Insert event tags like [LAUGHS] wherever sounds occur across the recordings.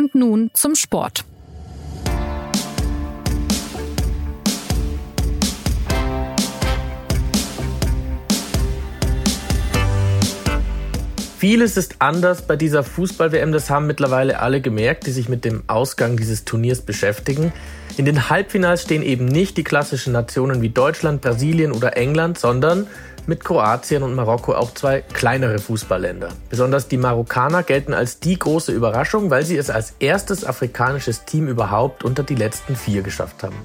Und nun zum Sport. Vieles ist anders bei dieser Fußball-WM, das haben mittlerweile alle gemerkt, die sich mit dem Ausgang dieses Turniers beschäftigen. In den Halbfinals stehen eben nicht die klassischen Nationen wie Deutschland, Brasilien oder England, sondern mit Kroatien und Marokko auch zwei kleinere Fußballländer. Besonders die Marokkaner gelten als die große Überraschung, weil sie es als erstes afrikanisches Team überhaupt unter die letzten vier geschafft haben.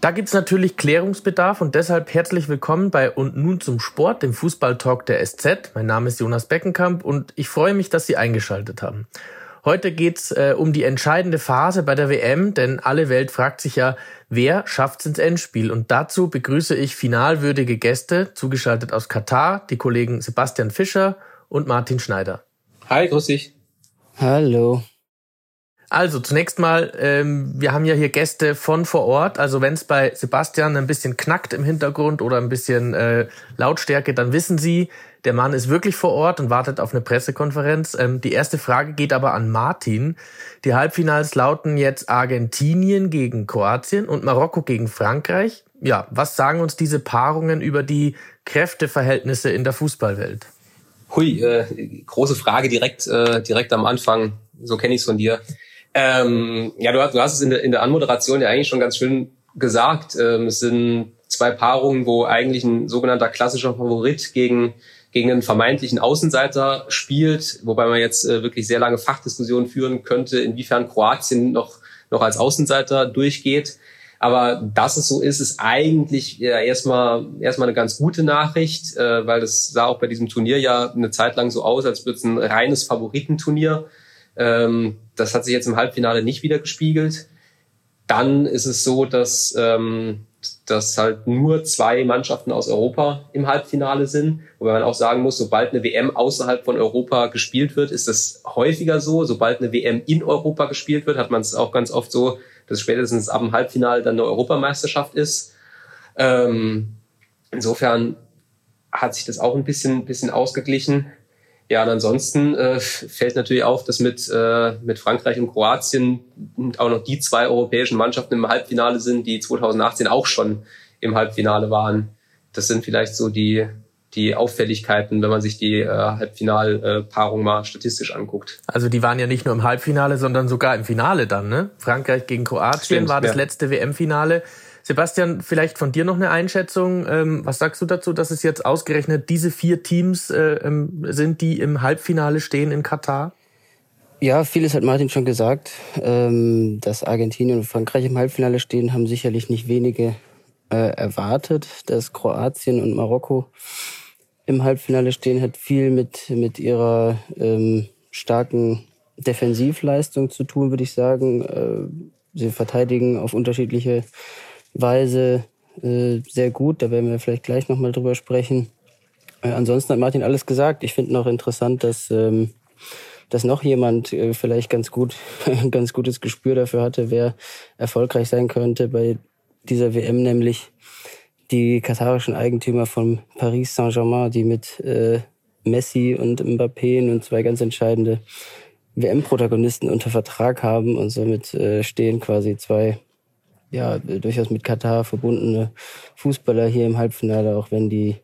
Da gibt's natürlich Klärungsbedarf und deshalb herzlich willkommen bei Und nun zum Sport, dem Fußballtalk der SZ. Mein Name ist Jonas Beckenkamp und ich freue mich, dass Sie eingeschaltet haben. Heute geht's äh, um die entscheidende Phase bei der WM, denn alle Welt fragt sich ja, wer schafft's ins Endspiel? Und dazu begrüße ich finalwürdige Gäste, zugeschaltet aus Katar, die Kollegen Sebastian Fischer und Martin Schneider. Hi, grüß dich. Hallo. Also zunächst mal, ähm, wir haben ja hier Gäste von vor Ort. Also wenn es bei Sebastian ein bisschen knackt im Hintergrund oder ein bisschen äh, Lautstärke, dann wissen Sie, der Mann ist wirklich vor Ort und wartet auf eine Pressekonferenz. Ähm, die erste Frage geht aber an Martin. Die Halbfinals lauten jetzt Argentinien gegen Kroatien und Marokko gegen Frankreich. Ja, was sagen uns diese Paarungen über die Kräfteverhältnisse in der Fußballwelt? Hui, äh, große Frage direkt, äh, direkt am Anfang. So kenne ich es von dir. Ähm, ja, du, du, hast es in der, in der Anmoderation ja eigentlich schon ganz schön gesagt. Ähm, es sind zwei Paarungen, wo eigentlich ein sogenannter klassischer Favorit gegen gegen einen vermeintlichen Außenseiter spielt, wobei man jetzt äh, wirklich sehr lange Fachdiskussionen führen könnte, inwiefern Kroatien noch noch als Außenseiter durchgeht. Aber dass es so ist, ist eigentlich ja, erstmal erstmal eine ganz gute Nachricht, äh, weil das sah auch bei diesem Turnier ja eine Zeit lang so aus, als würde es ein reines Favoritenturnier. Ähm, das hat sich jetzt im Halbfinale nicht wieder gespiegelt. Dann ist es so, dass, ähm, dass halt nur zwei Mannschaften aus Europa im Halbfinale sind. Wobei man auch sagen muss, sobald eine WM außerhalb von Europa gespielt wird, ist das häufiger so. Sobald eine WM in Europa gespielt wird, hat man es auch ganz oft so, dass spätestens ab dem Halbfinale dann eine Europameisterschaft ist. Ähm, insofern hat sich das auch ein bisschen, bisschen ausgeglichen. Ja, und ansonsten äh, fällt natürlich auf, dass mit, äh, mit Frankreich und Kroatien auch noch die zwei europäischen Mannschaften im Halbfinale sind, die 2018 auch schon im Halbfinale waren. Das sind vielleicht so die, die Auffälligkeiten, wenn man sich die äh, Halbfinalpaarung mal statistisch anguckt. Also die waren ja nicht nur im Halbfinale, sondern sogar im Finale dann, ne? Frankreich gegen Kroatien Stimmt, war das ja. letzte WM-Finale. Sebastian, vielleicht von dir noch eine Einschätzung. Ähm, was sagst du dazu, dass es jetzt ausgerechnet diese vier Teams äh, ähm, sind, die im Halbfinale stehen in Katar? Ja, vieles hat Martin schon gesagt. Ähm, dass Argentinien und Frankreich im Halbfinale stehen, haben sicherlich nicht wenige äh, erwartet. Dass Kroatien und Marokko im Halbfinale stehen, hat viel mit, mit ihrer starken Defensivleistung zu tun, würde ich sagen. Äh, sie verteidigen auf unterschiedliche Weise äh, sehr gut. Da werden wir vielleicht gleich nochmal drüber sprechen. Äh, ansonsten hat Martin alles gesagt. Ich finde noch interessant, dass, ähm, dass noch jemand äh, vielleicht ganz gut, ein [LAUGHS] ganz gutes Gespür dafür hatte, wer erfolgreich sein könnte bei dieser WM, nämlich die katarischen Eigentümer von Paris Saint-Germain, die mit äh, Messi und Mbappé und zwei ganz entscheidende WM-Protagonisten unter Vertrag haben und somit äh, stehen quasi zwei ja, durchaus mit Katar verbundene Fußballer hier im Halbfinale, auch wenn die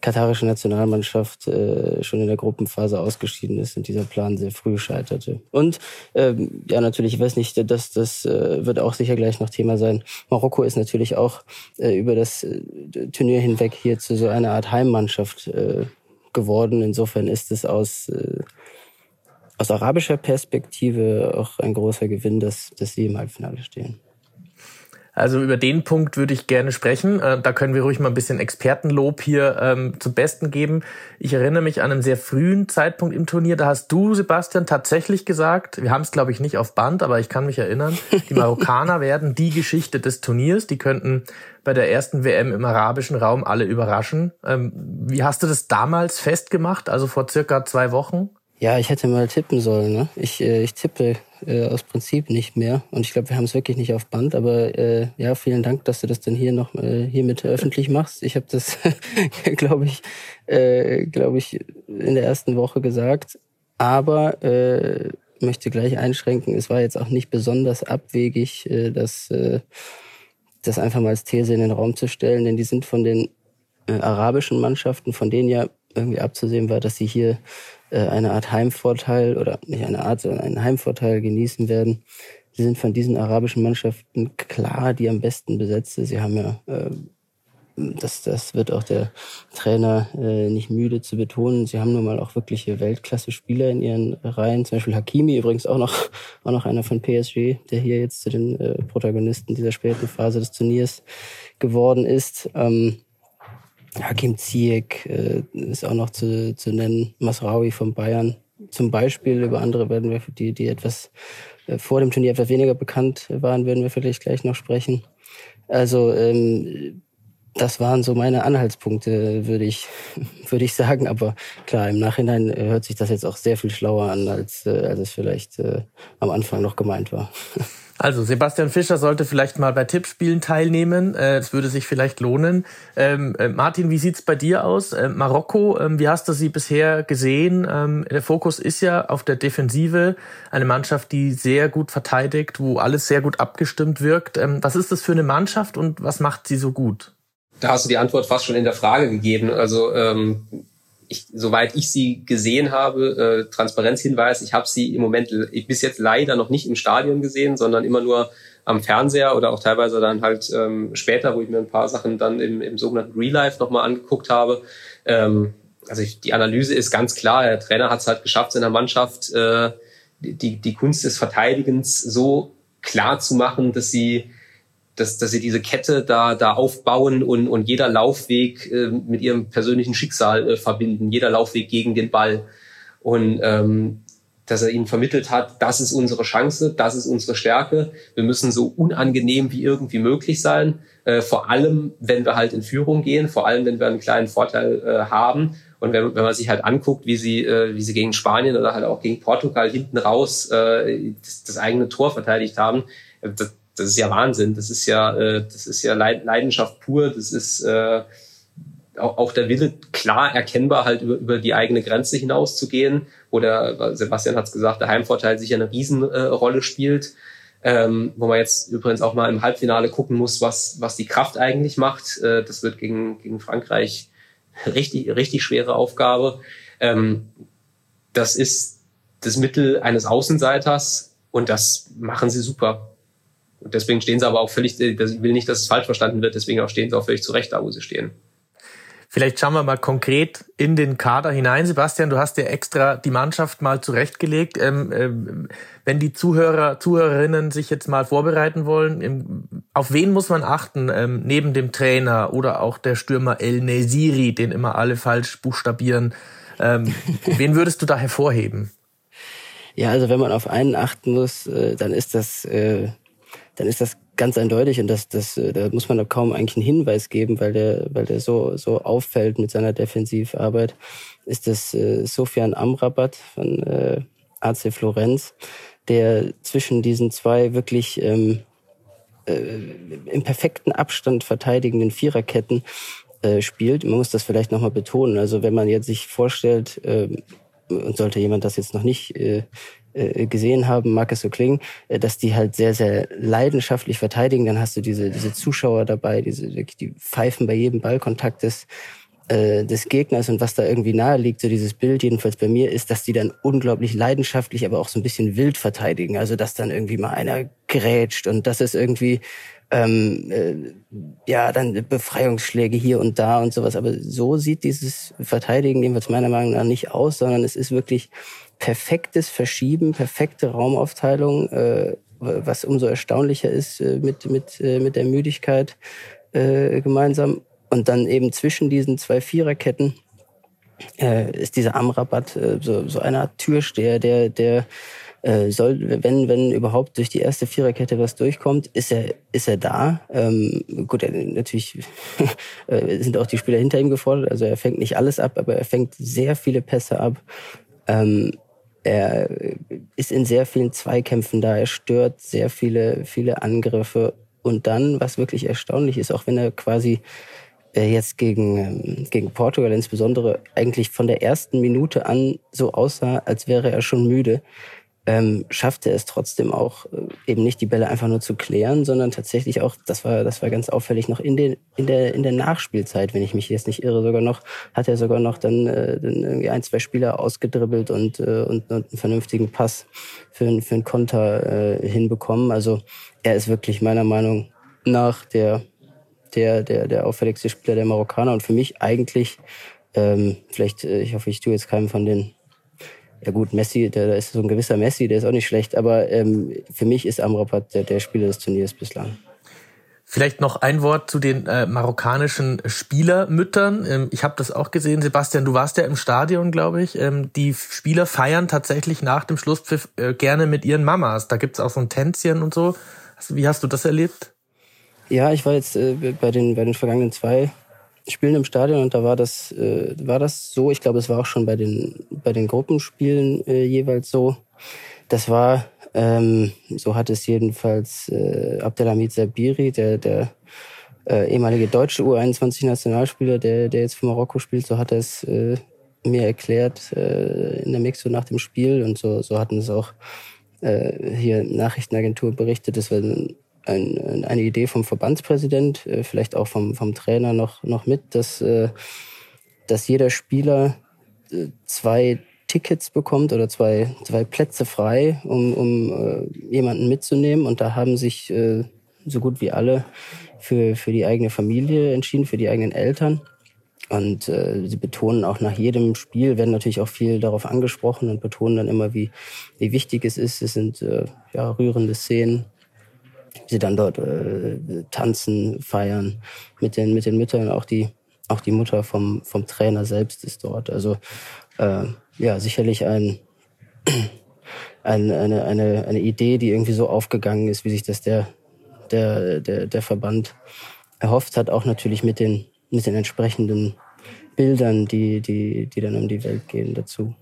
katarische Nationalmannschaft äh, schon in der Gruppenphase ausgeschieden ist und dieser Plan sehr früh scheiterte. Und ähm, ja, natürlich, ich weiß nicht, dass das äh, wird auch sicher gleich noch Thema sein. Marokko ist natürlich auch äh, über das äh, Turnier hinweg hier zu so einer Art Heimmannschaft äh, geworden. Insofern ist es aus äh, aus arabischer Perspektive auch ein großer Gewinn, dass, dass sie im Halbfinale stehen. Also über den Punkt würde ich gerne sprechen. Äh, da können wir ruhig mal ein bisschen Expertenlob hier ähm, zum Besten geben. Ich erinnere mich an einen sehr frühen Zeitpunkt im Turnier. Da hast du, Sebastian, tatsächlich gesagt, wir haben es, glaube ich, nicht auf Band, aber ich kann mich erinnern, die Marokkaner [LAUGHS] werden die Geschichte des Turniers. Die könnten bei der ersten WM im arabischen Raum alle überraschen. Ähm, wie hast du das damals festgemacht, also vor circa zwei Wochen? Ja, ich hätte mal tippen sollen. Ne? Ich, äh, ich tippe äh, aus Prinzip nicht mehr. Und ich glaube, wir haben es wirklich nicht auf Band. Aber äh, ja, vielen Dank, dass du das dann hier noch äh, hiermit öffentlich machst. Ich habe das, [LAUGHS] glaube ich, äh, glaube ich, in der ersten Woche gesagt. Aber äh, möchte gleich einschränken, es war jetzt auch nicht besonders abwegig, äh, das, äh, das einfach mal als These in den Raum zu stellen, denn die sind von den äh, arabischen Mannschaften, von denen ja irgendwie abzusehen war, dass sie hier äh, eine Art Heimvorteil oder nicht eine Art, sondern einen Heimvorteil genießen werden. Sie sind von diesen arabischen Mannschaften klar die am besten besetzte. Sie haben ja äh, das, das wird auch der Trainer äh, nicht müde zu betonen. Sie haben nun mal auch wirkliche Weltklasse-Spieler in ihren Reihen. Zum Beispiel Hakimi, übrigens auch noch, [LAUGHS] auch noch einer von PSG, der hier jetzt zu den äh, Protagonisten dieser späten Phase des Turniers geworden ist. Ähm, Hakim Ziyech äh, ist auch noch zu, zu nennen. Masraoui von Bayern. Zum Beispiel über andere werden wir, die, die etwas äh, vor dem Turnier etwas weniger bekannt waren, werden wir vielleicht gleich noch sprechen. Also ähm, das waren so meine Anhaltspunkte, würde ich, [LAUGHS] würde ich sagen. Aber klar, im Nachhinein hört sich das jetzt auch sehr viel schlauer an, als, äh, als es vielleicht äh, am Anfang noch gemeint war. [LAUGHS] Also Sebastian Fischer sollte vielleicht mal bei Tippspielen teilnehmen. Äh, es würde sich vielleicht lohnen. Ähm, äh, Martin, wie sieht's bei dir aus? Äh, Marokko, ähm, wie hast du sie bisher gesehen? Ähm, der Fokus ist ja auf der Defensive. Eine Mannschaft, die sehr gut verteidigt, wo alles sehr gut abgestimmt wirkt. Ähm, was ist das für eine Mannschaft und was macht sie so gut? Da hast du die Antwort fast schon in der Frage gegeben. Also ähm, ich, soweit ich sie gesehen habe, äh, Transparenzhinweis, ich habe sie im Moment bis jetzt leider noch nicht im Stadion gesehen, sondern immer nur am Fernseher oder auch teilweise dann halt ähm, später, wo ich mir ein paar Sachen dann im, im sogenannten Real Life nochmal angeguckt habe. Ähm, also ich, die Analyse ist ganz klar, der Trainer hat es halt geschafft, seiner Mannschaft äh, die, die Kunst des Verteidigens so klar zu machen, dass sie dass, dass sie diese Kette da, da aufbauen und, und jeder Laufweg äh, mit ihrem persönlichen Schicksal äh, verbinden, jeder Laufweg gegen den Ball. Und ähm, dass er ihnen vermittelt hat, das ist unsere Chance, das ist unsere Stärke. Wir müssen so unangenehm wie irgendwie möglich sein, äh, vor allem wenn wir halt in Führung gehen, vor allem wenn wir einen kleinen Vorteil äh, haben. Und wenn, wenn man sich halt anguckt, wie sie, äh, wie sie gegen Spanien oder halt auch gegen Portugal hinten raus äh, das, das eigene Tor verteidigt haben, äh, das, das ist ja Wahnsinn. Das ist ja, äh, das ist ja Leidenschaft pur. Das ist äh, auch, auch der Wille klar erkennbar, halt über, über die eigene Grenze hinaus zu gehen. Oder Sebastian hat es gesagt, der Heimvorteil sicher eine Riesenrolle spielt. Ähm, wo man jetzt übrigens auch mal im Halbfinale gucken muss, was, was die Kraft eigentlich macht. Äh, das wird gegen, gegen Frankreich richtig, richtig schwere Aufgabe. Ähm, das ist das Mittel eines Außenseiters und das machen sie super. Und deswegen stehen sie aber auch völlig, ich will nicht, dass es falsch verstanden wird, deswegen auch stehen sie auch völlig zurecht da, wo sie stehen. Vielleicht schauen wir mal konkret in den Kader hinein. Sebastian, du hast ja extra die Mannschaft mal zurechtgelegt. Ähm, ähm, wenn die Zuhörer, Zuhörerinnen sich jetzt mal vorbereiten wollen, ähm, auf wen muss man achten, ähm, neben dem Trainer oder auch der Stürmer El Nesiri, den immer alle falsch buchstabieren? Ähm, [LAUGHS] wen würdest du da hervorheben? Ja, also wenn man auf einen achten muss, äh, dann ist das äh, dann ist das ganz eindeutig und das, das, äh, da muss man da kaum eigentlich einen Hinweis geben, weil der, weil der so, so auffällt mit seiner Defensivarbeit, ist das äh, Sofian Amrabat von äh, AC Florenz, der zwischen diesen zwei wirklich ähm, äh, im perfekten Abstand verteidigenden Viererketten äh, spielt. Man muss das vielleicht nochmal betonen. Also wenn man jetzt sich vorstellt, äh, und sollte jemand das jetzt noch nicht äh, äh, gesehen haben, mag es so klingen, äh, dass die halt sehr, sehr leidenschaftlich verteidigen. Dann hast du diese, diese Zuschauer dabei, diese, die pfeifen bei jedem Ballkontakt des, äh, des Gegners und was da irgendwie nahe liegt, so dieses Bild, jedenfalls bei mir, ist, dass die dann unglaublich leidenschaftlich, aber auch so ein bisschen wild verteidigen. Also dass dann irgendwie mal einer grätscht und das ist irgendwie ähm, äh, ja, dann Befreiungsschläge hier und da und sowas. Aber so sieht dieses Verteidigen jedenfalls meiner Meinung nach nicht aus, sondern es ist wirklich perfektes Verschieben, perfekte Raumaufteilung, äh, was umso erstaunlicher ist äh, mit, mit, äh, mit der Müdigkeit äh, gemeinsam. Und dann eben zwischen diesen zwei Viererketten äh, ist dieser Amrabat äh, so, so eine Art Türsteher, der, der äh, soll, wenn, wenn überhaupt durch die erste Viererkette was durchkommt, ist er, ist er da. Ähm, gut, er, natürlich [LAUGHS] äh, sind auch die Spieler hinter ihm gefordert, also er fängt nicht alles ab, aber er fängt sehr viele Pässe ab. Ähm, er ist in sehr vielen Zweikämpfen da, er stört sehr viele, viele Angriffe. Und dann, was wirklich erstaunlich ist, auch wenn er quasi äh, jetzt gegen, ähm, gegen Portugal insbesondere eigentlich von der ersten Minute an so aussah, als wäre er schon müde, ähm, schafft er es trotzdem auch äh, eben nicht die Bälle einfach nur zu klären, sondern tatsächlich auch, das war, das war ganz auffällig, noch in, den, in, der, in der Nachspielzeit, wenn ich mich jetzt nicht irre, sogar noch, hat er sogar noch dann, äh, dann irgendwie ein, zwei Spieler ausgedribbelt und, äh, und, und einen vernünftigen Pass für, für einen Konter äh, hinbekommen. Also er ist wirklich meiner Meinung nach der, der, der, der auffälligste Spieler der Marokkaner und für mich eigentlich, ähm, vielleicht, äh, ich hoffe, ich tue jetzt keinem von den ja gut, Messi, da ist so ein gewisser Messi, der ist auch nicht schlecht, aber ähm, für mich ist Amrabat der, der Spieler des Turniers bislang. Vielleicht noch ein Wort zu den äh, marokkanischen Spielermüttern. Ähm, ich habe das auch gesehen, Sebastian, du warst ja im Stadion, glaube ich. Ähm, die Spieler feiern tatsächlich nach dem Schlusspfiff äh, gerne mit ihren Mamas. Da gibt's auch so ein Tänzchen und so. Wie hast du das erlebt? Ja, ich war jetzt äh, bei den bei den vergangenen zwei Spielen im Stadion und da war das, äh, war das so. Ich glaube, es war auch schon bei den, bei den Gruppenspielen äh, jeweils so. Das war, ähm, so hat es jedenfalls äh, Abdelhamid Sabiri, der, der äh, ehemalige deutsche U21-Nationalspieler, der, der jetzt für Marokko spielt, so hat er es äh, mir erklärt äh, in der Mixo nach dem Spiel und so, so hatten es auch äh, hier Nachrichtenagentur berichtet. Das war ein, eine Idee vom Verbandspräsident, äh, vielleicht auch vom, vom Trainer noch, noch mit, dass, äh, dass jeder Spieler äh, zwei Tickets bekommt oder zwei, zwei Plätze frei, um, um jemanden mitzunehmen. Und da haben sich so gut wie alle für, für die eigene Familie entschieden, für die eigenen Eltern. Und äh, sie betonen auch nach jedem Spiel, werden natürlich auch viel darauf angesprochen und betonen dann immer, wie, wie wichtig es ist. Es sind äh, ja, rührende Szenen, sie dann dort äh, tanzen, feiern mit den mit den Müttern. Auch die auch die Mutter vom vom Trainer selbst ist dort. Also äh, ja sicherlich ein, [CLEARS THROAT] ein eine eine eine Idee, die irgendwie so aufgegangen ist, wie sich das der der der der Verband erhofft hat. Auch natürlich mit den mit den entsprechenden Bildern, die die die dann um die Welt gehen dazu.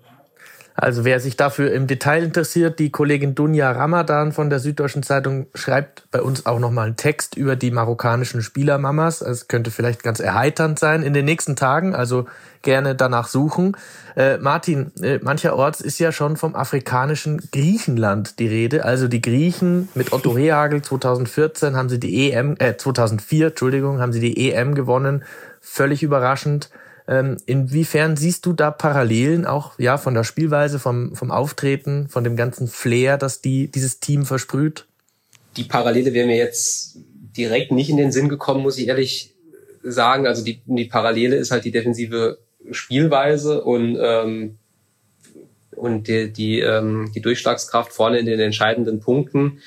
Also wer sich dafür im Detail interessiert, die Kollegin Dunja Ramadan von der Süddeutschen Zeitung schreibt bei uns auch nochmal einen Text über die marokkanischen Spielermamas. Es könnte vielleicht ganz erheiternd sein in den nächsten Tagen, also gerne danach suchen. Äh, Martin, äh, mancherorts ist ja schon vom afrikanischen Griechenland die Rede. Also die Griechen mit Otto Rehagel 2014 haben sie die EM, äh 2004, Entschuldigung, haben sie die EM gewonnen. Völlig überraschend. Ähm, inwiefern siehst du da Parallelen auch ja von der Spielweise, vom, vom Auftreten, von dem ganzen Flair, das die, dieses Team versprüht? Die Parallele wäre mir jetzt direkt nicht in den Sinn gekommen, muss ich ehrlich sagen. Also die, die Parallele ist halt die defensive Spielweise und ähm, und die, die, ähm, die Durchschlagskraft vorne in den entscheidenden Punkten.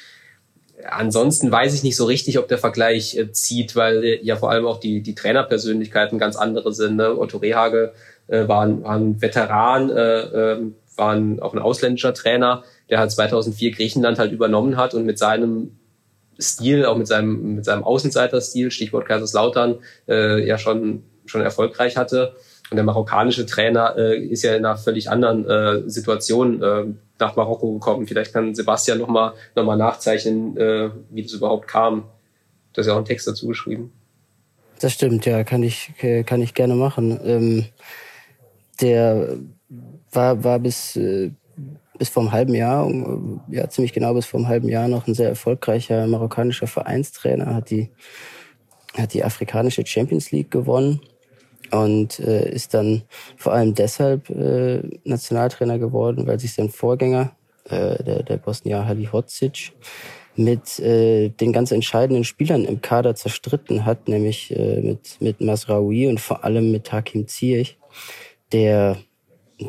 Ansonsten weiß ich nicht so richtig, ob der Vergleich äh, zieht, weil äh, ja vor allem auch die, die Trainerpersönlichkeiten ganz andere sind. Ne? Otto Rehage äh, war, ein, war ein Veteran, äh, äh, war ein, auch ein ausländischer Trainer, der halt 2004 Griechenland halt übernommen hat und mit seinem Stil, auch mit seinem, mit seinem Außenseiterstil, Stichwort Kaiserslautern, äh, ja schon, schon erfolgreich hatte. Und der marokkanische Trainer äh, ist ja in einer völlig anderen äh, Situation äh, nach Marokko gekommen. Vielleicht kann Sebastian nochmal noch mal nachzeichnen, äh, wie das überhaupt kam. Du hast ja auch einen Text dazu geschrieben. Das stimmt, ja, kann ich, kann ich gerne machen. Ähm, der war, war bis, äh, bis vor einem halben Jahr, ja, ziemlich genau bis vor einem halben Jahr noch ein sehr erfolgreicher marokkanischer Vereinstrainer, hat die, hat die afrikanische Champions League gewonnen und äh, ist dann vor allem deshalb äh, Nationaltrainer geworden, weil sich sein Vorgänger, äh, der, der Bosnier Halihocic, mit äh, den ganz entscheidenden Spielern im Kader zerstritten hat, nämlich äh, mit, mit Masraoui und vor allem mit Hakim Ziyech, der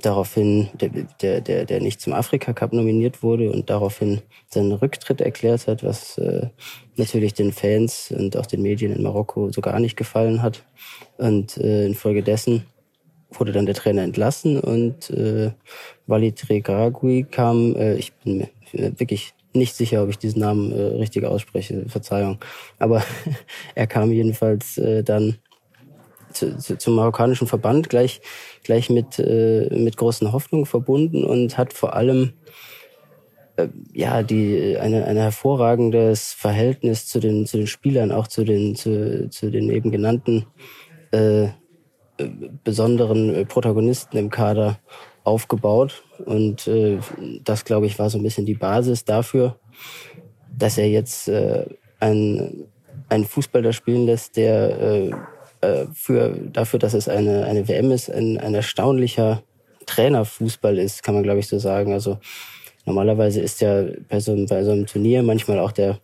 daraufhin, der, der, der, der nicht zum Afrika Cup nominiert wurde und daraufhin seinen Rücktritt erklärt hat, was äh, natürlich den Fans und auch den Medien in Marokko so gar nicht gefallen hat. Und äh, infolgedessen wurde dann der Trainer entlassen und äh, Walid Regragui kam, äh, ich bin mir wirklich nicht sicher, ob ich diesen Namen äh, richtig ausspreche, Verzeihung, aber [LAUGHS] er kam jedenfalls äh, dann zu, zu, zum marokkanischen Verband gleich gleich mit äh, mit großen Hoffnungen verbunden und hat vor allem äh, ja die eine eine hervorragendes Verhältnis zu den zu den Spielern auch zu den zu, zu den eben genannten äh, besonderen Protagonisten im Kader aufgebaut. Und äh, das, glaube ich, war so ein bisschen die Basis dafür, dass er jetzt äh, ein, einen Fußballer spielen lässt, der äh, äh, für, dafür, dass es eine, eine WM ist, ein, ein erstaunlicher Trainerfußball ist, kann man, glaube ich, so sagen. Also normalerweise ist ja bei so, bei so einem Turnier manchmal auch der,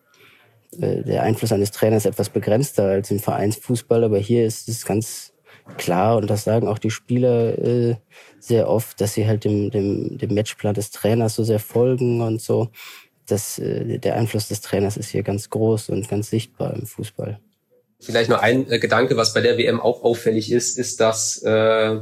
äh, der Einfluss eines Trainers etwas begrenzter als im Vereinsfußball, aber hier ist es ganz klar und das sagen auch die Spieler äh, sehr oft, dass sie halt dem, dem, dem Matchplan des Trainers so sehr folgen und so. Das, äh, der Einfluss des Trainers ist hier ganz groß und ganz sichtbar im Fußball. Vielleicht noch ein äh, Gedanke, was bei der WM auch auffällig ist, ist, dass, äh,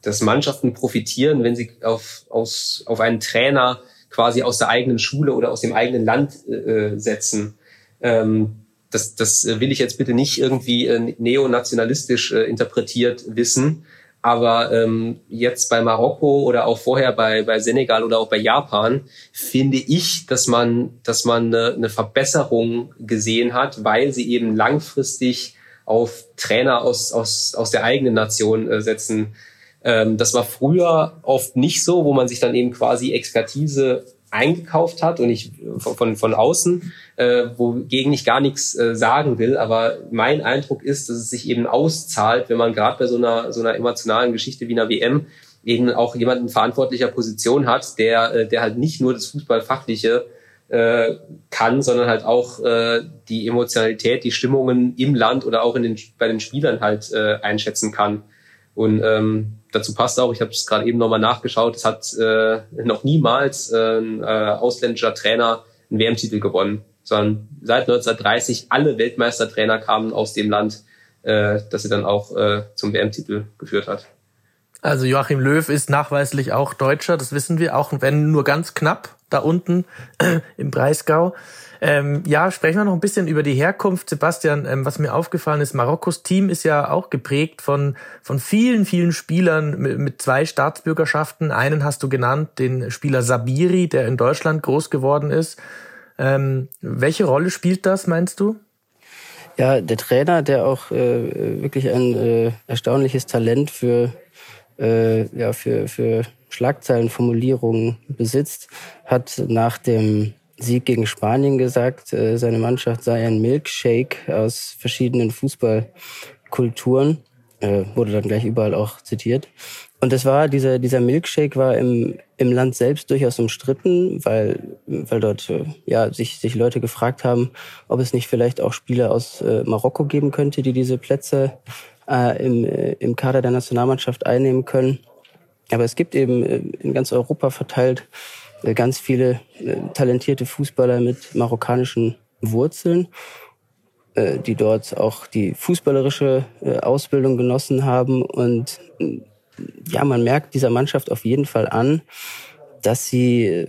dass Mannschaften profitieren, wenn sie auf, aus, auf einen Trainer quasi aus der eigenen Schule oder aus dem eigenen Land äh, setzen. Ähm, das, das will ich jetzt bitte nicht irgendwie äh, neonationalistisch äh, interpretiert wissen. Aber ähm, jetzt bei Marokko oder auch vorher bei, bei Senegal oder auch bei Japan finde ich, dass man, dass man eine, eine Verbesserung gesehen hat, weil sie eben langfristig auf Trainer aus, aus, aus der eigenen Nation äh, setzen. Ähm, das war früher oft nicht so, wo man sich dann eben quasi Expertise eingekauft hat und ich von, von außen, äh, wogegen ich gar nichts äh, sagen will. Aber mein Eindruck ist, dass es sich eben auszahlt, wenn man gerade bei so einer, so einer emotionalen Geschichte wie einer WM eben auch jemanden verantwortlicher Position hat, der, äh, der halt nicht nur das Fußballfachliche äh, kann, sondern halt auch äh, die Emotionalität, die Stimmungen im Land oder auch in den, bei den Spielern halt äh, einschätzen kann. Und ähm, dazu passt auch, ich habe es gerade eben nochmal nachgeschaut, es hat äh, noch niemals äh, ein äh, ausländischer Trainer einen WM-Titel gewonnen, sondern seit 1930 alle Weltmeistertrainer kamen aus dem Land, äh, das sie dann auch äh, zum WM-Titel geführt hat. Also Joachim Löw ist nachweislich auch Deutscher, das wissen wir, auch wenn nur ganz knapp da unten [CLEARS THROAT] im Breisgau. Ähm, ja, sprechen wir noch ein bisschen über die Herkunft. Sebastian, ähm, was mir aufgefallen ist, Marokkos Team ist ja auch geprägt von, von vielen, vielen Spielern mit, mit zwei Staatsbürgerschaften. Einen hast du genannt, den Spieler Sabiri, der in Deutschland groß geworden ist. Ähm, welche Rolle spielt das, meinst du? Ja, der Trainer, der auch äh, wirklich ein äh, erstaunliches Talent für, äh, ja, für, für Schlagzeilenformulierungen besitzt, hat nach dem Sieg gegen Spanien gesagt, äh, seine Mannschaft sei ein Milkshake aus verschiedenen Fußballkulturen. Äh, wurde dann gleich überall auch zitiert. Und das war, dieser, dieser Milkshake war im, im Land selbst durchaus umstritten, weil, weil dort äh, ja, sich, sich Leute gefragt haben, ob es nicht vielleicht auch Spieler aus äh, Marokko geben könnte, die diese Plätze äh, im, äh, im Kader der Nationalmannschaft einnehmen können. Aber es gibt eben äh, in ganz Europa verteilt ganz viele äh, talentierte Fußballer mit marokkanischen Wurzeln, äh, die dort auch die fußballerische Ausbildung genossen haben. Und ja, man merkt dieser Mannschaft auf jeden Fall an, dass sie,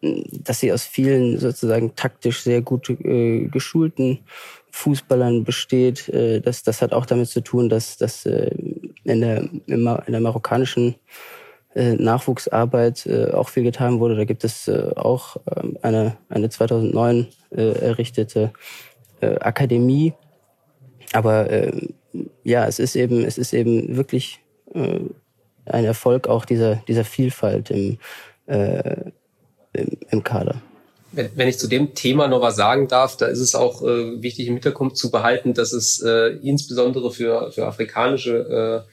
dass sie aus vielen sozusagen taktisch sehr gut geschulten Fußballern besteht. das, das hat auch damit zu tun, dass, dass in, der, in der marokkanischen äh, Nachwuchsarbeit äh, auch viel getan wurde. Da gibt es äh, auch ähm, eine, eine 2009 äh, errichtete äh, Akademie. Aber äh, ja, es ist eben, es ist eben wirklich äh, ein Erfolg auch dieser, dieser Vielfalt im, äh, im, im Kader. Wenn, wenn ich zu dem Thema noch was sagen darf, da ist es auch äh, wichtig im Hintergrund zu behalten, dass es äh, insbesondere für, für afrikanische äh,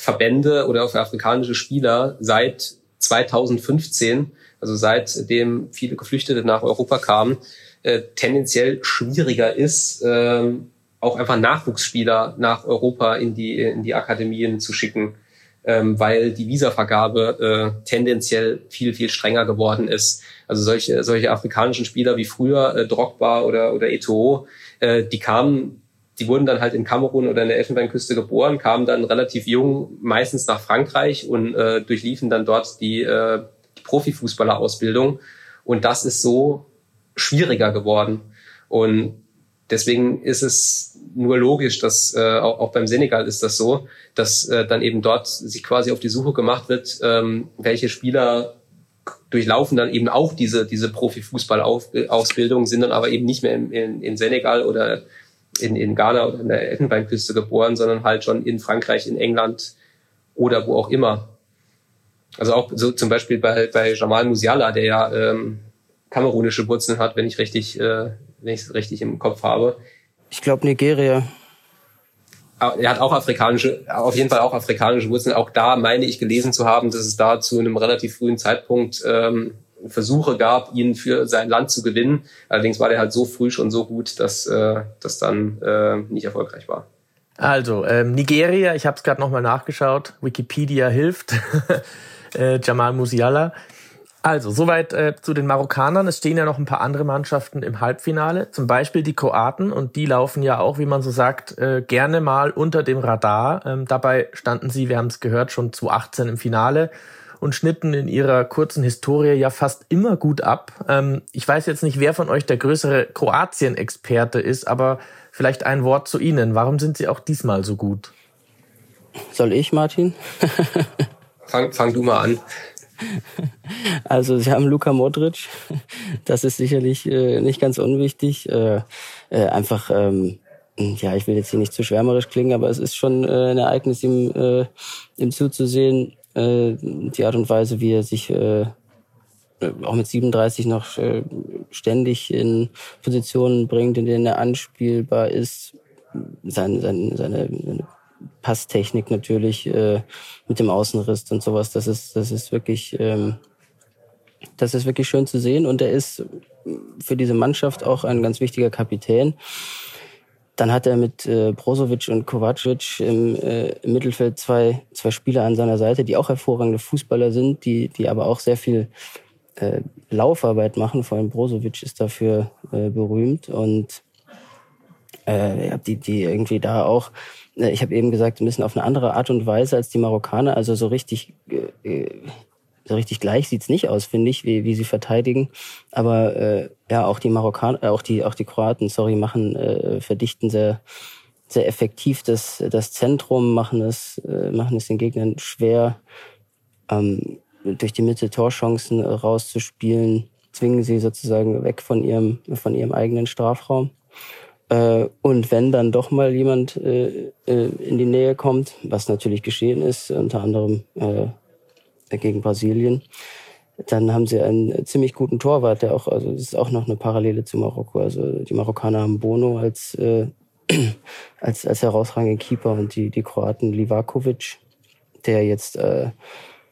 Verbände oder für afrikanische Spieler seit 2015, also seitdem viele Geflüchtete nach Europa kamen, äh, tendenziell schwieriger ist, äh, auch einfach Nachwuchsspieler nach Europa in die, in die Akademien zu schicken, ähm, weil die Visavergabe äh, tendenziell viel, viel strenger geworden ist. Also solche, solche afrikanischen Spieler wie früher, äh, Drogba oder, oder Eto'o, äh, die kamen die wurden dann halt in Kamerun oder in der Elfenbeinküste geboren, kamen dann relativ jung meistens nach Frankreich und äh, durchliefen dann dort die, äh, die Profifußballerausbildung. Und das ist so schwieriger geworden. Und deswegen ist es nur logisch, dass äh, auch, auch beim Senegal ist das so, dass äh, dann eben dort sich quasi auf die Suche gemacht wird, ähm, welche Spieler durchlaufen dann eben auch diese, diese Profifußballausbildung, sind dann aber eben nicht mehr in, in, in Senegal oder in, in Ghana oder in der Elfenbeinküste geboren, sondern halt schon in Frankreich, in England oder wo auch immer. Also auch so zum Beispiel bei, bei Jamal Musiala, der ja ähm, kamerunische Wurzeln hat, wenn ich richtig, äh, wenn ich es richtig im Kopf habe. Ich glaube Nigeria. Ah, er hat auch afrikanische, auf jeden Fall auch afrikanische Wurzeln. Auch da meine ich gelesen zu haben, dass es da zu einem relativ frühen Zeitpunkt ähm, Versuche gab, ihn für sein Land zu gewinnen. Allerdings war der halt so früh schon so gut, dass äh, das dann äh, nicht erfolgreich war. Also, ähm, Nigeria, ich habe es gerade nochmal nachgeschaut, Wikipedia hilft, [LAUGHS] äh, Jamal Musiala. Also, soweit äh, zu den Marokkanern. Es stehen ja noch ein paar andere Mannschaften im Halbfinale, zum Beispiel die Kroaten und die laufen ja auch, wie man so sagt, äh, gerne mal unter dem Radar. Ähm, dabei standen sie, wir haben es gehört, schon zu 18 im Finale und schnitten in ihrer kurzen Historie ja fast immer gut ab. Ähm, ich weiß jetzt nicht, wer von euch der größere Kroatien-Experte ist, aber vielleicht ein Wort zu Ihnen. Warum sind Sie auch diesmal so gut? Soll ich, Martin? [LAUGHS] fang, fang du mal an. Also sie haben Luka Modric, das ist sicherlich äh, nicht ganz unwichtig. Äh, äh, einfach, ähm, ja, ich will jetzt hier nicht zu schwärmerisch klingen, aber es ist schon äh, ein Ereignis, ihm, äh, ihm zuzusehen, äh, die Art und Weise, wie er sich äh, auch mit 37 noch äh, ständig in Positionen bringt, in denen er anspielbar ist. Sein, sein, seine, seine Passtechnik natürlich mit dem Außenriss und sowas, das ist, das ist wirklich, ähm, das ist wirklich schön zu sehen. Und er ist für diese Mannschaft auch ein ganz wichtiger Kapitän. Dann hat er mit äh, Brozovic und Kovacic im, äh, im Mittelfeld zwei, zwei Spieler an seiner Seite, die auch hervorragende Fußballer sind, die, die aber auch sehr viel äh, Laufarbeit machen. Vor allem Brozovic ist dafür äh, berühmt und äh, die, die irgendwie da auch, äh, ich habe eben gesagt, ein bisschen auf eine andere Art und Weise als die Marokkaner, also so richtig äh, so richtig gleich sieht's nicht aus, finde ich, wie, wie sie verteidigen. Aber äh, ja, auch die Marokkaner, äh, auch die, auch die Kroaten, sorry, machen, äh, verdichten sehr, sehr effektiv das, das Zentrum, machen es, äh, machen es den Gegnern schwer, ähm, durch die Mitte Torchancen rauszuspielen, zwingen sie sozusagen weg von ihrem, von ihrem eigenen Strafraum. Äh, und wenn dann doch mal jemand äh, äh in die Nähe kommt, was natürlich geschehen ist, unter anderem äh, gegen Brasilien. Dann haben sie einen ziemlich guten Torwart, der auch, also das ist auch noch eine Parallele zu Marokko. Also die Marokkaner haben Bono als, äh, [CLEARS THROAT] als, als herausragenden Keeper und die, die Kroaten Livakovic, der jetzt äh,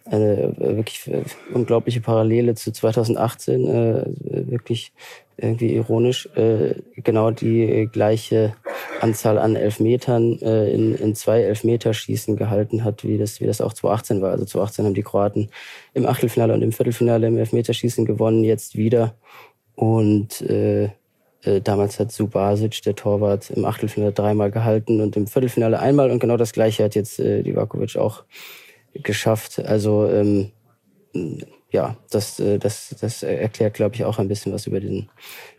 eine wirklich unglaubliche Parallele zu 2018, äh, wirklich irgendwie ironisch, äh, genau die gleiche Anzahl an Elfmetern äh, in, in zwei Elfmeterschießen gehalten hat, wie das, wie das auch 2018 war. Also 2018 haben die Kroaten im Achtelfinale und im Viertelfinale im Elfmeterschießen gewonnen, jetzt wieder. Und äh, äh, damals hat Subasic, der Torwart, im Achtelfinale dreimal gehalten und im Viertelfinale einmal. Und genau das gleiche hat jetzt äh, Livakovic auch geschafft. Also ähm, ja, das, äh, das, das erklärt, glaube ich, auch ein bisschen was über diesen,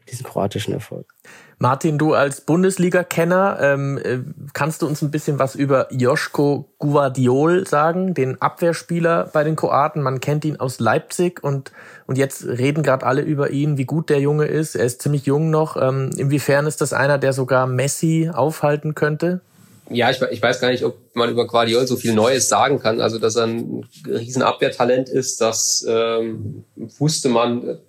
diesen kroatischen Erfolg. Martin, du als Bundesliga-Kenner, ähm, äh, kannst du uns ein bisschen was über Joschko Guardiol sagen, den Abwehrspieler bei den Kroaten? Man kennt ihn aus Leipzig und, und jetzt reden gerade alle über ihn, wie gut der Junge ist. Er ist ziemlich jung noch. Ähm, inwiefern ist das einer, der sogar Messi aufhalten könnte? Ja, ich, ich weiß gar nicht, ob man über Guardiol so viel Neues sagen kann. Also, dass er ein riesen Abwehrtalent ist, das ähm, wusste man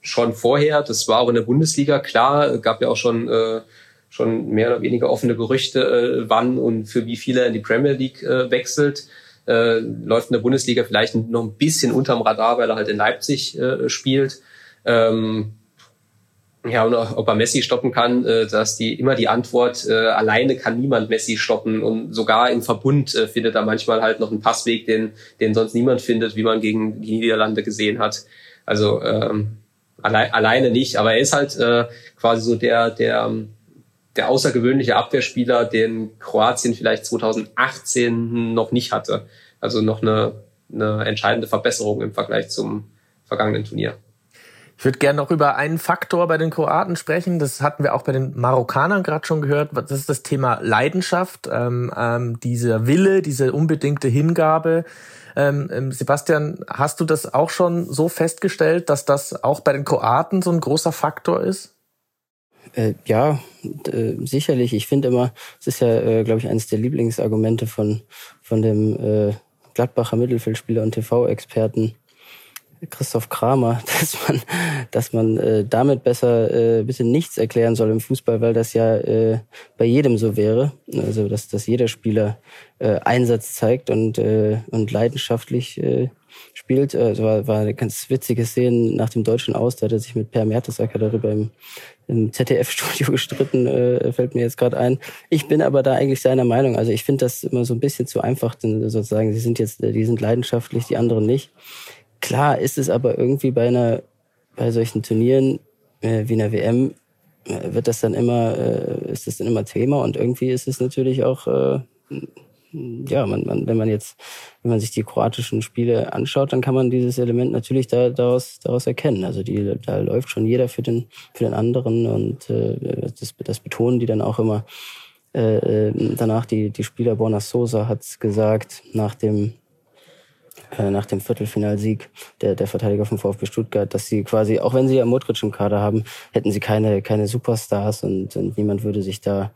schon vorher. Das war auch in der Bundesliga klar. Gab ja auch schon äh, schon mehr oder weniger offene Gerüchte, äh, wann und für wie viele in die Premier League äh, wechselt. Äh, läuft in der Bundesliga vielleicht noch ein bisschen unterm Radar, weil er halt in Leipzig äh, spielt. Ähm, ja, und ob er Messi stoppen kann, äh, dass die immer die Antwort, äh, alleine kann niemand Messi stoppen und sogar im Verbund äh, findet er manchmal halt noch einen Passweg, den, den sonst niemand findet, wie man gegen die Niederlande gesehen hat. Also ähm, Alle, alleine nicht, aber er ist halt äh, quasi so der, der, der außergewöhnliche Abwehrspieler, den Kroatien vielleicht 2018 noch nicht hatte. Also noch eine, eine entscheidende Verbesserung im Vergleich zum vergangenen Turnier. Ich würde gerne noch über einen Faktor bei den Kroaten sprechen. Das hatten wir auch bei den Marokkanern gerade schon gehört. Das ist das Thema Leidenschaft, ähm, ähm, dieser Wille, diese unbedingte Hingabe. Ähm, ähm, Sebastian, hast du das auch schon so festgestellt, dass das auch bei den Kroaten so ein großer Faktor ist? Äh, ja, äh, sicherlich. Ich finde immer, es ist ja, äh, glaube ich, eines der Lieblingsargumente von, von dem äh, Gladbacher Mittelfeldspieler und TV-Experten Christoph Kramer, [LAUGHS] dass man, dass man äh, damit besser äh, bitte nichts erklären soll im Fußball, weil das ja äh, bei jedem so wäre. Also dass, dass jeder Spieler äh, Einsatz zeigt und, äh, und leidenschaftlich äh, spielt. Also war, war eine ganz witzige Szene nach dem deutschen Aus, da hat er sich mit Per Mertesacker darüber im, im ZDF-Studio [LAUGHS] gestritten, äh, fällt mir jetzt gerade ein. Ich bin aber da eigentlich seiner Meinung. Also ich finde das immer so ein bisschen zu einfach, denn sozusagen, sie sind jetzt, die sind leidenschaftlich, die anderen nicht. Klar ist es aber irgendwie bei einer, bei solchen Turnieren äh, wie einer WM, äh, wird das dann immer, äh, ist das dann immer Thema und irgendwie ist es natürlich auch, äh, ja, man, man, wenn man jetzt, wenn man sich die kroatischen Spiele anschaut, dann kann man dieses Element natürlich da, daraus, daraus erkennen. Also die, da läuft schon jeder für den, für den anderen und äh, das, das betonen die dann auch immer. Äh, äh danach die, die Spieler Borna Sosa hat gesagt, nach dem äh, nach dem Viertelfinalsieg der, der Verteidiger vom VfB Stuttgart, dass sie quasi, auch wenn sie ja Modric im Kader haben, hätten sie keine, keine Superstars und, und niemand würde sich da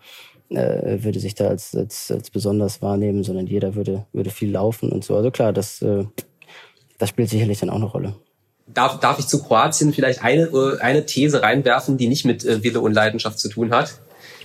äh, würde sich da als, als, als besonders wahrnehmen, sondern jeder würde, würde viel laufen und so. Also klar, das, äh, das spielt sicherlich dann auch eine Rolle. Darf, darf ich zu Kroatien vielleicht eine, äh, eine These reinwerfen, die nicht mit Wille und Leidenschaft zu tun hat?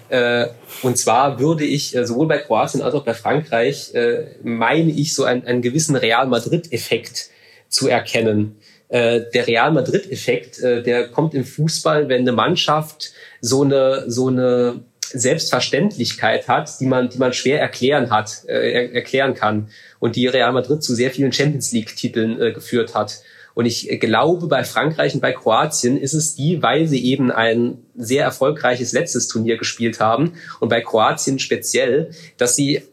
Äh, und zwar würde ich äh, sowohl bei Kroatien als auch bei Frankreich, äh, meine ich, so einen, einen gewissen Real Madrid-Effekt zu erkennen. Der Real Madrid-Effekt, der kommt im Fußball, wenn eine Mannschaft so eine, so eine Selbstverständlichkeit hat, die man, die man schwer erklären hat, erklären kann und die Real Madrid zu sehr vielen Champions League Titeln äh, geführt hat. Und ich glaube, bei Frankreich und bei Kroatien ist es die, weil sie eben ein sehr erfolgreiches letztes Turnier gespielt haben. Und bei Kroatien speziell, dass sie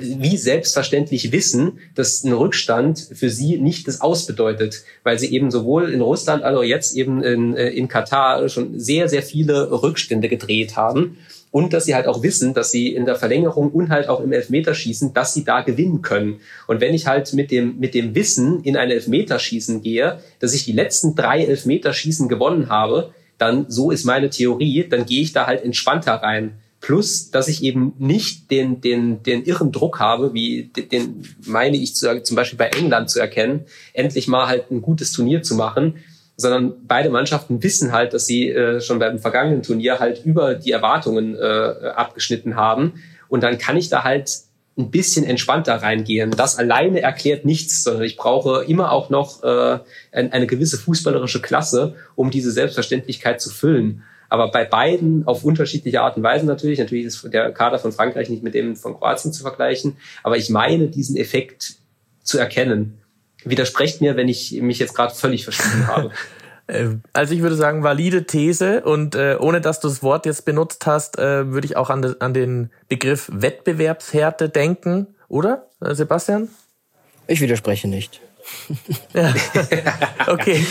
wie selbstverständlich wissen, dass ein Rückstand für sie nicht das Aus bedeutet, weil sie eben sowohl in Russland, also jetzt eben in, äh, in Katar schon sehr, sehr viele Rückstände gedreht haben und dass sie halt auch wissen, dass sie in der Verlängerung und halt auch im Elfmeterschießen, dass sie da gewinnen können. Und wenn ich halt mit dem, mit dem Wissen in ein Elfmeterschießen gehe, dass ich die letzten drei Elfmeterschießen gewonnen habe, dann, so ist meine Theorie, dann gehe ich da halt entspannter rein. Plus, dass ich eben nicht den, den, den irren Druck habe, wie den meine ich zu, zum Beispiel bei England zu erkennen, endlich mal halt ein gutes Turnier zu machen, sondern beide Mannschaften wissen halt, dass sie äh, schon beim vergangenen Turnier halt über die Erwartungen äh, abgeschnitten haben. Und dann kann ich da halt ein bisschen entspannter reingehen. Das alleine erklärt nichts, sondern ich brauche immer auch noch äh, eine gewisse fußballerische Klasse, um diese Selbstverständlichkeit zu füllen. Aber bei beiden auf unterschiedliche Art und Weise natürlich. Natürlich ist der Kader von Frankreich nicht mit dem von Kroatien zu vergleichen. Aber ich meine, diesen Effekt zu erkennen widersprecht mir, wenn ich mich jetzt gerade völlig verschrieben habe. [LAUGHS] Äh, also ich würde sagen, valide These und äh, ohne dass du das Wort jetzt benutzt hast, äh, würde ich auch an, de, an den Begriff Wettbewerbshärte denken, oder, äh, Sebastian? Ich widerspreche nicht. [LAUGHS] ja. [LAUGHS] Okay.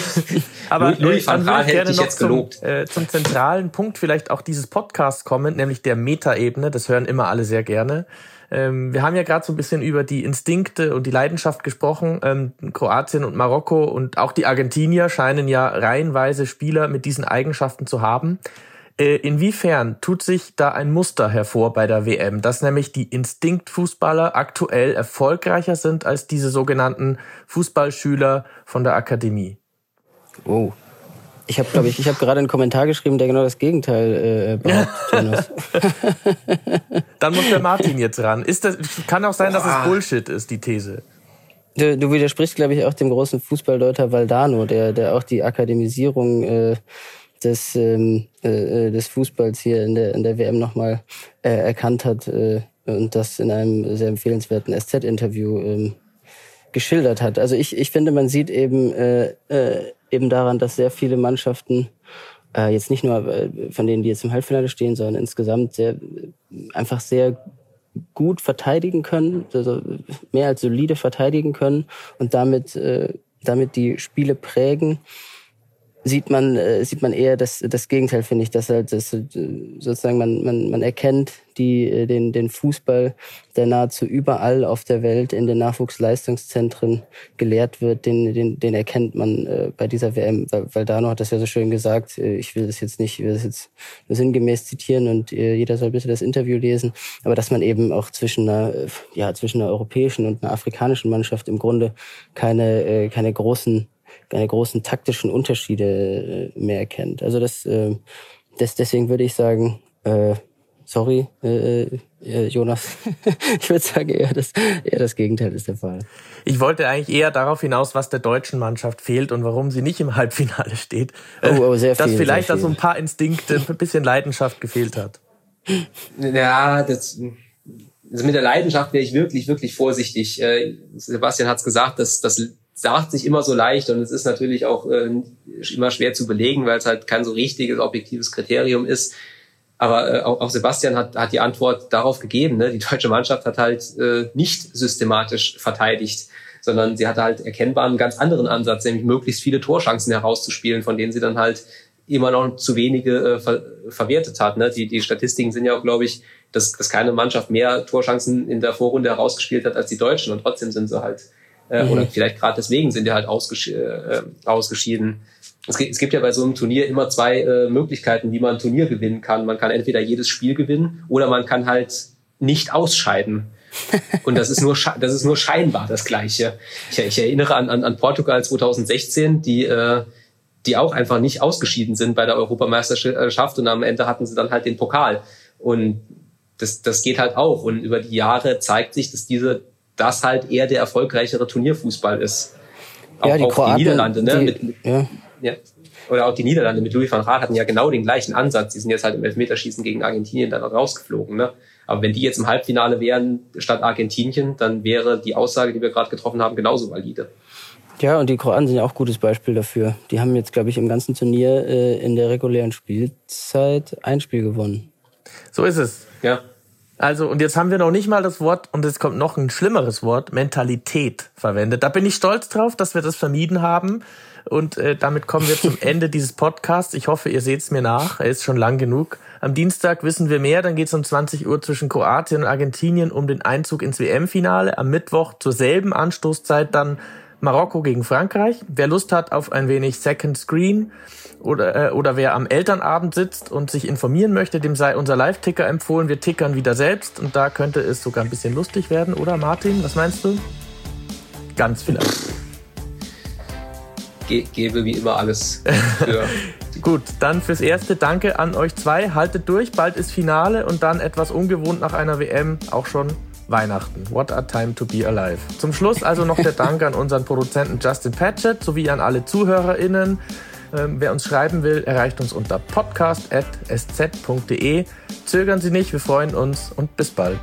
Aber Louis van Gaal hätte dich jetzt gelobt. Zum, äh, zum zentralen Punkt vielleicht auch dieses Podcasts kommen, nämlich der Metaebene. Das hören immer alle sehr gerne. Ähm, wir haben ja gerade so ein bisschen über die Instinkte und die Leidenschaft gesprochen. Ähm, Kroatien und Marokko und auch die Argentinier scheinen ja reihenweise Spieler mit diesen Eigenschaften zu haben. Äh, inwiefern tut sich da ein Muster hervor bei der WM, dass nämlich die Instinktfußballer aktuell erfolgreicher sind als diese sogenannten Fußballschüler von der Akademie? Oh, ich habe, glaube ich, ich habe gerade einen Kommentar geschrieben, der genau das Gegenteil äh, [LAUGHS] behauptet. [LAUGHS] Dann muss der Martin jetzt ran. Ist das, kann auch sein, dass es Bullshit ist, die These. Du, du widersprichst, glaube ich, auch dem großen Fußballdeuter Valdano, der, der auch die Akademisierung äh, des, ähm, äh, des Fußballs hier in der, in der WM nochmal äh, erkannt hat äh, und das in einem sehr empfehlenswerten SZ-Interview ähm, geschildert hat. Also ich, ich finde, man sieht eben äh, äh, eben daran, dass sehr viele Mannschaften äh, jetzt nicht nur äh, von denen, die jetzt im Halbfinale stehen, sondern insgesamt sehr einfach sehr gut verteidigen können, also mehr als solide verteidigen können und damit äh, damit die Spiele prägen sieht man äh, sieht man eher das das Gegenteil finde ich dass halt das, äh, sozusagen man man man erkennt die äh, den den Fußball der nahezu überall auf der Welt in den Nachwuchsleistungszentren gelehrt wird. Den den den erkennt man äh, bei dieser WM weil, weil Dano hat das ja so schön gesagt äh, ich will das jetzt nicht ich will das jetzt sinngemäß zitieren und äh, jeder soll bitte das Interview lesen. Aber dass man eben auch zwischen einer ja zwischen einer europäischen und einer afrikanischen Mannschaft im Grunde keine äh, keine großen keine großen taktischen Unterschiede äh, mehr erkennt. Also das, äh, das deswegen würde ich sagen, äh, sorry, äh, äh, Jonas, [LAUGHS] ich würde sagen eher das, eher das Gegenteil ist der Fall. Ich wollte eigentlich eher darauf hinaus, was der deutschen Mannschaft fehlt und warum sie nicht im Halbfinale steht. Oh, oh sehr Dass viel, vielleicht sehr da so ein paar Instinkte, ein bisschen Leidenschaft gefehlt hat. Ja, das, also mit der Leidenschaft wäre ich wirklich, wirklich vorsichtig. Äh, Sebastian hat es gesagt, dass das sagt sich immer so leicht und es ist natürlich auch äh, immer schwer zu belegen, weil es halt kein so richtiges objektives Kriterium ist. Aber äh, auch, Sebastian hat, hat die Antwort darauf gegeben. Ne? Die deutsche Mannschaft hat halt äh, nicht systematisch verteidigt, sondern sie hatte halt erkennbar einen ganz anderen Ansatz, nämlich möglichst viele Torchancen herauszuspielen, von denen sie dann halt immer noch zu wenige äh, ver verwertet hat. Ne? Die, die Statistiken sind ja auch, glaube ich, dass, dass keine Mannschaft mehr Torchancen in der Vorrunde herausgespielt hat als die Deutschen und trotzdem sind sie halt äh, mhm. Oder vielleicht gerade deswegen sind die halt ausges äh, ausgeschieden. Es gibt, es gibt ja bei so einem Turnier immer zwei äh, Möglichkeiten, wie man ein Turnier gewinnen kann. Man kann entweder jedes Spiel gewinnen oder man kann halt nicht ausscheiden. [LAUGHS] Und das ist nur, das ist nur scheinbar das Gleiche. Ich, ich erinnere an, an, an Portugal 2016, die, äh, die auch einfach nicht ausgeschieden sind bei der Europameisterschaft und am Ende hatten sie dann halt den Pokal. Und das, das geht halt auch. Und über die Jahre zeigt sich, dass diese das halt eher der erfolgreichere Turnierfußball ist. Auch, ja, die, auch Kroaten, die Niederlande, ne? Die, mit, ja. ja. Oder auch die Niederlande mit Louis van Raat hatten ja genau den gleichen Ansatz. Die sind jetzt halt im Elfmeterschießen gegen Argentinien dann rausgeflogen. Ne? Aber wenn die jetzt im Halbfinale wären statt Argentinien, dann wäre die Aussage, die wir gerade getroffen haben, genauso valide. Ja, und die Kroaten sind ja auch ein gutes Beispiel dafür. Die haben jetzt, glaube ich, im ganzen Turnier äh, in der regulären Spielzeit ein Spiel gewonnen. So ist es. Ja. Also, und jetzt haben wir noch nicht mal das Wort, und es kommt noch ein schlimmeres Wort, Mentalität verwendet. Da bin ich stolz drauf, dass wir das vermieden haben. Und äh, damit kommen wir zum [LAUGHS] Ende dieses Podcasts. Ich hoffe, ihr seht es mir nach. Er ist schon lang genug. Am Dienstag wissen wir mehr. Dann geht es um 20 Uhr zwischen Kroatien und Argentinien um den Einzug ins WM-Finale. Am Mittwoch zur selben Anstoßzeit dann Marokko gegen Frankreich. Wer Lust hat auf ein wenig Second Screen oder, äh, oder wer am Elternabend sitzt und sich informieren möchte, dem sei unser Live-Ticker empfohlen. Wir tickern wieder selbst und da könnte es sogar ein bisschen lustig werden, oder Martin? Was meinst du? Ganz vielleicht. Ge gebe wie immer alles. [LAUGHS] Gut, dann fürs Erste danke an euch zwei. Haltet durch, bald ist Finale und dann etwas ungewohnt nach einer WM auch schon Weihnachten. What a time to be alive. Zum Schluss also noch der Dank an unseren Produzenten Justin Patchett sowie an alle ZuhörerInnen. Ähm, wer uns schreiben will, erreicht uns unter podcast.sz.de. Zögern Sie nicht, wir freuen uns und bis bald.